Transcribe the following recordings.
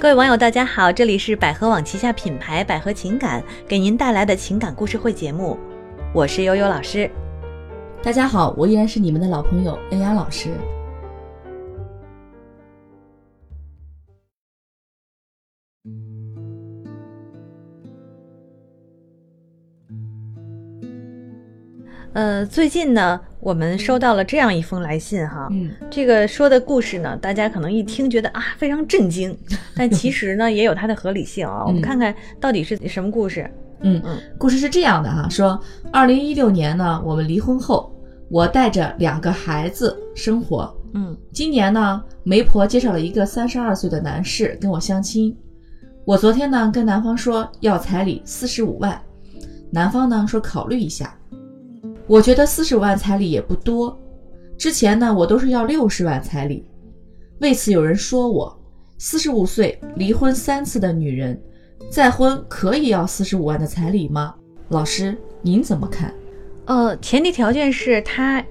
各位网友，大家好，这里是百合网旗下品牌百合情感给您带来的情感故事会节目，我是悠悠老师。大家好，我依然是你们的老朋友恩雅老师。呃，最近呢，我们收到了这样一封来信哈，嗯，这个说的故事呢，大家可能一听觉得啊非常震惊，但其实呢也有它的合理性啊。我们看看到底是什么故事。嗯嗯，故事是这样的哈，说二零一六年呢，我们离婚后，我带着两个孩子生活。嗯，今年呢，媒婆介绍了一个三十二岁的男士跟我相亲。我昨天呢跟男方说要彩礼四十五万，男方呢说考虑一下。我觉得四十万彩礼也不多，之前呢我都是要六十万彩礼。为此有人说我四十五岁离婚三次的女人，再婚可以要四十五万的彩礼吗？老师您怎么看？呃，前提条件是他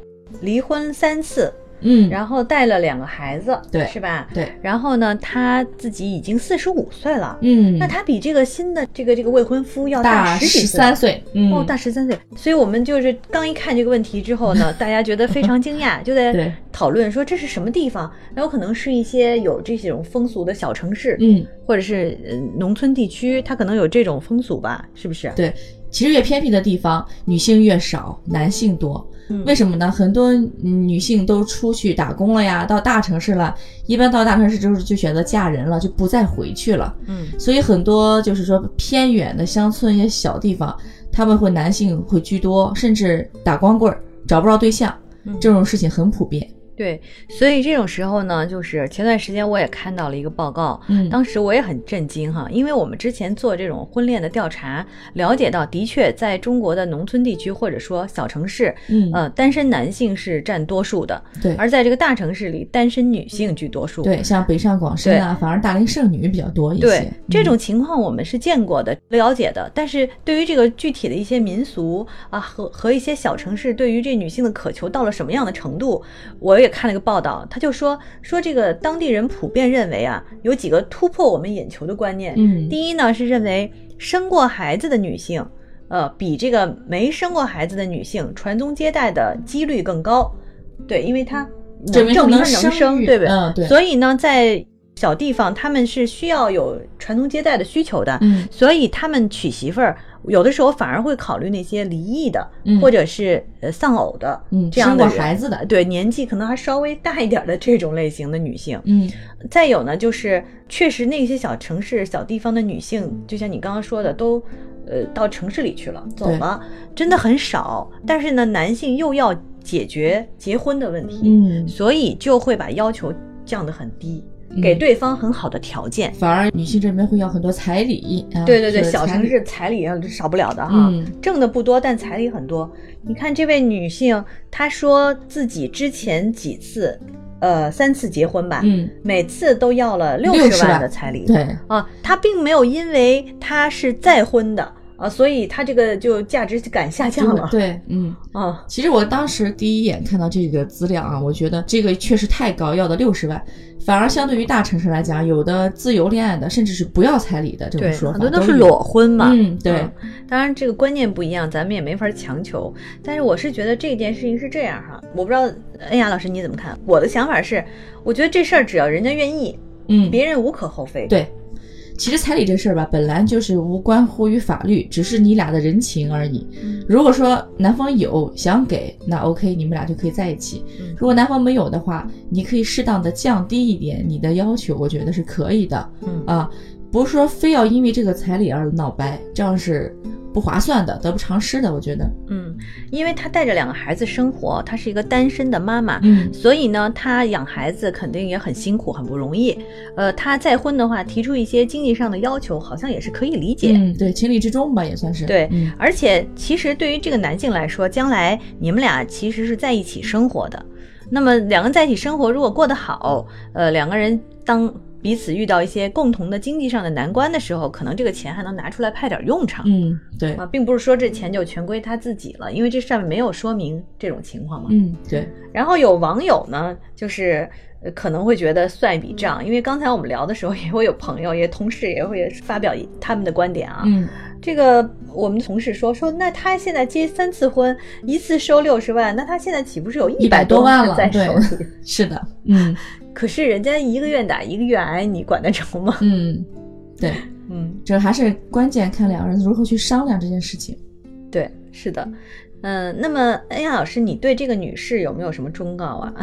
离婚三次。嗯，然后带了两个孩子，对，是吧？对。然后呢，他自己已经四十五岁了，嗯，那他比这个新的这个这个未婚夫要大十三岁，哦，大十三岁。所以我们就是刚一看这个问题之后呢，大家觉得非常惊讶，就在讨论说这是什么地方？那有可能是一些有这种风俗的小城市，嗯，或者是农村地区，它可能有这种风俗吧？是不是？对。其实越偏僻的地方，女性越少，男性多。为什么呢？很多女性都出去打工了呀，到大城市了。一般到大城市之后就选择嫁人了，就不再回去了。嗯，所以很多就是说偏远的乡村一些小地方，他们会男性会居多，甚至打光棍儿，找不着对象，这种事情很普遍。对，所以这种时候呢，就是前段时间我也看到了一个报告，嗯，当时我也很震惊哈，因为我们之前做这种婚恋的调查，了解到的确在中国的农村地区或者说小城市，嗯，呃，单身男性是占多数的，对，而在这个大城市里，单身女性居多数，对，像北上广深啊，反而大龄剩女比较多一些。对，这种情况我们是见过的、了解的，但是对于这个具体的一些民俗啊和和一些小城市对于这女性的渴求到了什么样的程度，我也看了一个报道。他就说说这个当地人普遍认为啊，有几个突破我们眼球的观念。嗯，第一呢是认为生过孩子的女性，呃，比这个没生过孩子的女性传宗接代的几率更高。对，因为她证明她能生，对不对？嗯，对。所以呢，在小地方，他们是需要有传宗接代的需求的。嗯，所以他们娶媳妇儿。有的时候反而会考虑那些离异的，或者是呃丧偶的，嗯，这样的孩子的，对年纪可能还稍微大一点的这种类型的女性，嗯，再有呢，就是确实那些小城市、小地方的女性，就像你刚刚说的，都呃到城市里去了，走了，真的很少。但是呢，男性又要解决结婚的问题，嗯，所以就会把要求降得很低。给对方很好的条件，反而女性这边会要很多彩礼。对对对，小城市彩礼少不了的哈，挣的不多，但彩礼很多。你看这位女性，她说自己之前几次，呃，三次结婚吧，嗯，每次都要了六十万的彩礼。对啊，她并没有因为她是再婚的。啊，所以它这个就价值感下降了。对，嗯，啊，其实我当时第一眼看到这个资料啊，我觉得这个确实太高，要的六十万，反而相对于大城市来讲，有的自由恋爱的，甚至是不要彩礼的这种说法，很多都是裸婚嘛。嗯，对。当然这个观念不一样，咱们也没法强求。但是我是觉得这件事情是这样哈，我不知道恩雅老师你怎么看？我的想法是，我觉得这事儿只要人家愿意，嗯，别人无可厚非。对。其实彩礼这事儿吧，本来就是无关乎于法律，只是你俩的人情而已。如果说男方有想给，那 OK，你们俩就可以在一起。如果男方没有的话，你可以适当的降低一点你的要求，我觉得是可以的。嗯啊，不是说非要因为这个彩礼而闹掰，这样是。不划算的，得不偿失的，我觉得。嗯，因为她带着两个孩子生活，她是一个单身的妈妈，嗯，所以呢，她养孩子肯定也很辛苦，很不容易。呃，她再婚的话，提出一些经济上的要求，好像也是可以理解。嗯，对，情理之中吧，也算是。对，而且其实对于这个男性来说，将来你们俩其实是在一起生活的。那么两个人在一起生活，如果过得好，呃，两个人当彼此遇到一些共同的经济上的难关的时候，可能这个钱还能拿出来派点用场。嗯，对，啊，并不是说这钱就全归他自己了，因为这上面没有说明这种情况嘛。嗯，对，然后有网友呢，就是呃可能会觉得算一笔账，因为刚才我们聊的时候，也会有朋友、也同事也会发表他们的观点啊。嗯，这个我们同事说说，那他现在结三次婚，一次收六十万，那他现在岂不是有一百多万了？在手对里？，是的，嗯可是人家一个愿打一个愿挨，你管得着吗？嗯，对，嗯，这还是关键，看两个人如何去商量这件事情。对，是的。嗯，那么恩雅老师，你对这个女士有没有什么忠告啊？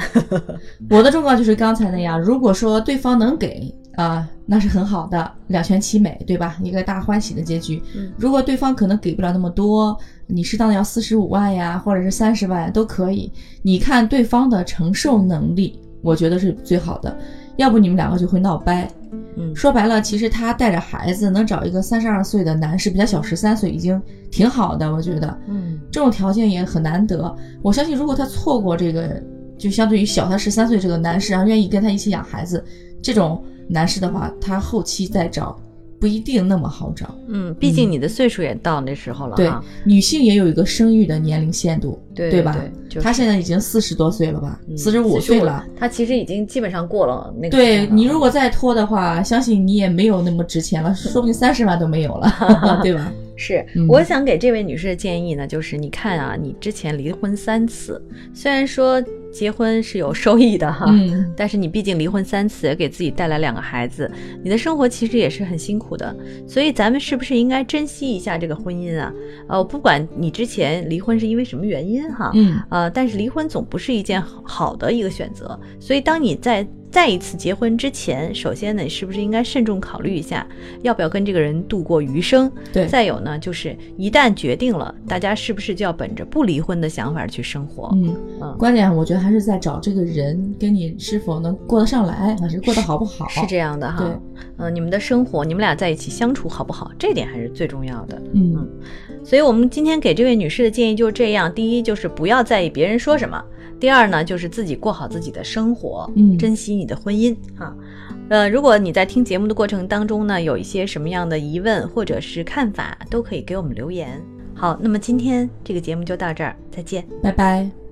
我的忠告就是刚才那样，如果说对方能给啊、那是很好的，两全其美，对吧？一个大欢喜的结局。嗯如果对方可能给不了那么多，你适当的要四十五万呀，或者是三十万都可以。你看对方的承受能力，我觉得是最好的。要不你们两个就会闹掰。嗯说白了，其实他带着孩子能找一个三十二岁的男士，比他小十三岁，已经挺好的，我觉得。嗯这种条件也很难得。我相信，如果他错过这个，就相对于小他十三岁这个男士，然后愿意跟他一起养孩子，这种男士的话，他后期再找不一定那么好找。嗯，毕竟你的岁数也到那时候了对。，女性也有一个生育的年龄限度，对吧？对就是她现在已经四十多岁了吧，嗯四十五岁了。，她其实已经基本上过了那个对你如果再拖的话，相信你也没有那么值钱了，说不定三十万都没有了，对吧？是嗯，我想给这位女士的建议呢，就是你看啊，你之前离婚三次，虽然说结婚是有收益的哈，嗯但是你毕竟离婚三次，也给自己带来两个孩子，你的生活其实也是很辛苦的。所以咱们是不是应该珍惜一下这个婚姻啊？呃，不管你之前离婚是因为什么原因哈，嗯呃，但是离婚总不是一件好好的一个选择，所以当你在再一次结婚之前，首先呢，你是不是应该慎重考虑一下，要不要跟这个人度过余生？对再有呢，就是一旦决定了，大家是不是就要本着不离婚的想法去生活？嗯，嗯，关键我觉得还是在找这个人跟你是否能过得上来，还是过得好不好？是这样的哈。对，嗯、你们的生活，你们俩在一起相处好不好？这点还是最重要的。嗯所以我们今天给这位女士的建议就是这样：第一，就是不要在意别人说什么；第二呢，就是自己过好自己的生活，嗯珍惜你的婚姻哈。呃，如果你在听节目的过程当中呢，有一些什么样的疑问或者是看法，都可以给我们留言。好，那么今天这个节目就到这儿，再见。拜拜。